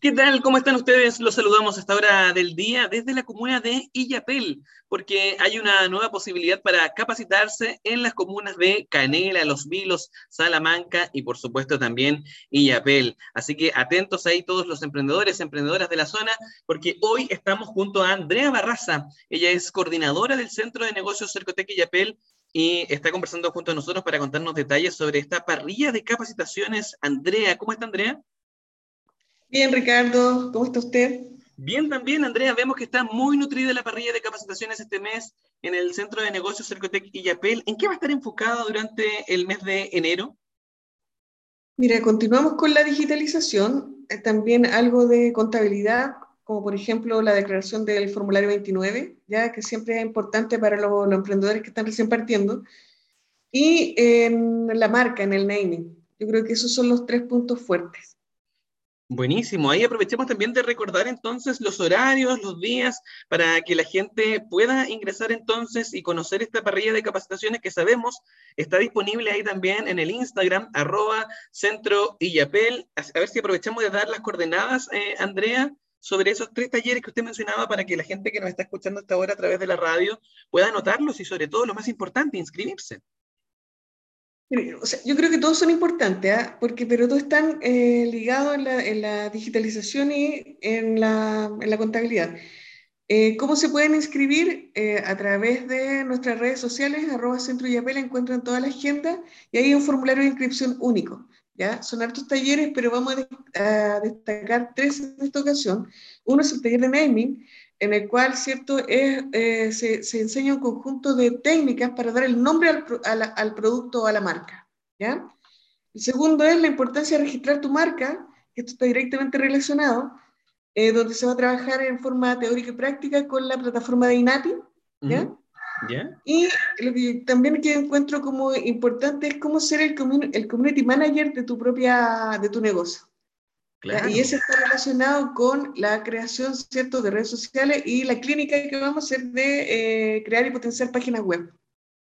¿Qué tal? ¿Cómo están ustedes? Los saludamos a esta hora del día desde la comuna de Illapel, porque hay una nueva posibilidad para capacitarse en las comunas de Canela, Los Vilos, Salamanca y por supuesto también Illapel. Así que atentos ahí todos los emprendedores, emprendedoras de la zona, porque hoy estamos junto a Andrea Barraza. Ella es coordinadora del Centro de Negocios Cercotec Illapel y está conversando junto a nosotros para contarnos detalles sobre esta parrilla de capacitaciones. Andrea, ¿cómo está Andrea? Bien, Ricardo, ¿cómo está usted? Bien, también, Andrea. Vemos que está muy nutrida la parrilla de capacitaciones este mes en el Centro de Negocios Cercotec y Yapel. ¿En qué va a estar enfocada durante el mes de enero? Mira, continuamos con la digitalización, eh, también algo de contabilidad, como por ejemplo la declaración del formulario 29, ya que siempre es importante para los, emprendedores que están recién partiendo, y en la marca, en el naming. Yo creo que esos son los tres puntos fuertes. Buenísimo, ahí aprovechemos también de recordar entonces los horarios, los días, para que la gente pueda ingresar entonces y conocer esta parrilla de capacitaciones que sabemos está disponible ahí también en el Instagram, arroba centro. A ver si aprovechamos de dar las coordenadas, eh, Andrea, sobre esos tres talleres que usted mencionaba para que la gente que nos está escuchando hasta ahora a través de la radio pueda anotarlos y sobre todo lo más importante, inscribirse yo creo que todos son importantes, ¿ah? porque, pero todos están eh, ligados en la, en la, digitalización y en la, contabilidad. Eh, ¿Cómo se pueden inscribir? Eh, a través de nuestras redes sociales, arroba centro y apel, encuentran toda la agenda y hay un formulario de inscripción único. ¿ya? Son hartos talleres, pero vamos a, destacar tres en esta ocasión. Uno es el taller de naming, en el cual ¿cierto? Eh, se, se, enseña un conjunto de técnicas para dar el nombre al, al, producto o a la marca. ¿ya? El segundo es la importancia de registrar tu marca, que esto está directamente relacionado, eh, donde se va a trabajar en forma teórica y práctica con la plataforma de INATI. ¿ya? Y lo que también que encuentro como importante es cómo ser el, el community manager de tu propia, de tu negocio. Y eso está relacionado con la creación, ¿cierto?, de redes sociales y la clínica que vamos a hacer de eh, crear y potenciar páginas web.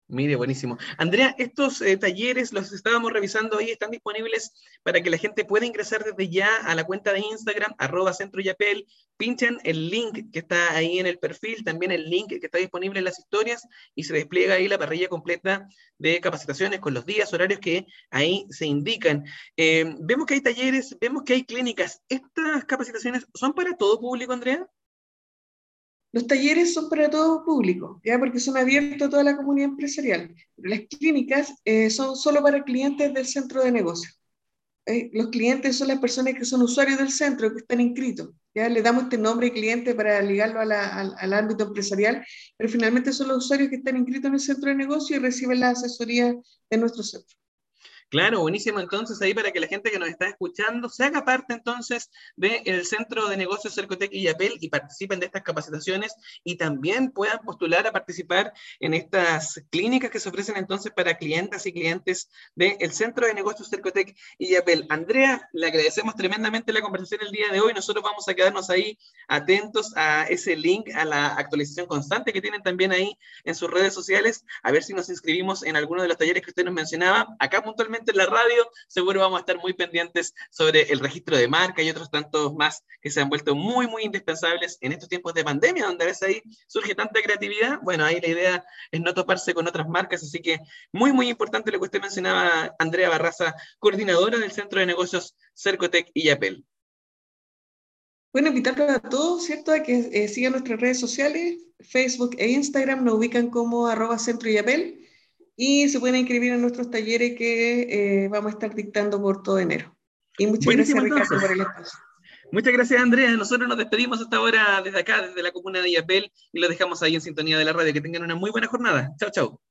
Mire, buenísimo. Andrea, estos eh, talleres los estábamos revisando ahí, están disponibles para que la gente pueda ingresar desde ya a la cuenta de Instagram, arroba centro yapel, pinchan el link que está ahí en el perfil, también el link que está disponible en las historias y se despliega ahí la parrilla completa de capacitaciones con los días, horarios que ahí se indican. Eh, vemos que hay talleres, vemos que hay clínicas. ¿Estas capacitaciones son para todo público, Andrea? Los talleres son para todo público, ¿ya? porque son abiertos a toda la comunidad empresarial. Las clínicas eh, son solo para clientes del centro de negocio. ¿eh? Los clientes son las personas que son usuarios del centro, que están inscritos. ¿ya? Le damos este nombre de cliente para ligarlo al, al, ámbito empresarial, pero finalmente son los usuarios que están inscritos en el centro de negocio y reciben la asesoría de nuestro centro. Claro, buenísimo. Entonces, ahí para que la gente que nos está escuchando se haga parte entonces del Centro de Negocios Cercotec y Apel y participen de estas capacitaciones y también puedan postular a participar en estas clínicas que se ofrecen entonces para clientes y clientes del Centro de Negocios Cercotec y Apel. Andrea, le agradecemos tremendamente la conversación el día de hoy. Nosotros vamos a quedarnos ahí atentos a ese link, a la actualización constante que tienen también ahí en sus redes sociales, a ver si nos inscribimos en alguno de los talleres que usted nos mencionaba. Acá puntualmente en la radio, seguro vamos a estar muy pendientes sobre el registro de marca y otros tantos más que se han vuelto muy, muy indispensables en estos tiempos de pandemia, donde a veces ahí surge tanta creatividad. Bueno, ahí la idea es no toparse con otras marcas, así que muy, muy importante lo que usted mencionaba, Andrea Barraza, coordinadora del Centro de Negocios Cercotec y Yapel. Bueno, invitarlos a todos, ¿cierto?, a que eh, sigan nuestras redes sociales, Facebook e Instagram, nos ubican como arroba centro Yapel y se pueden inscribir en nuestros talleres que eh, vamos a estar dictando por todo enero. Y muchas gracias, Ricardo, por el espacio. Muchas gracias, Andrea. Nosotros nos despedimos hasta ahora desde acá, desde la comuna de Yapel, y lo dejamos ahí en sintonía de la radio. Que tengan una muy buena jornada. Chao, chao.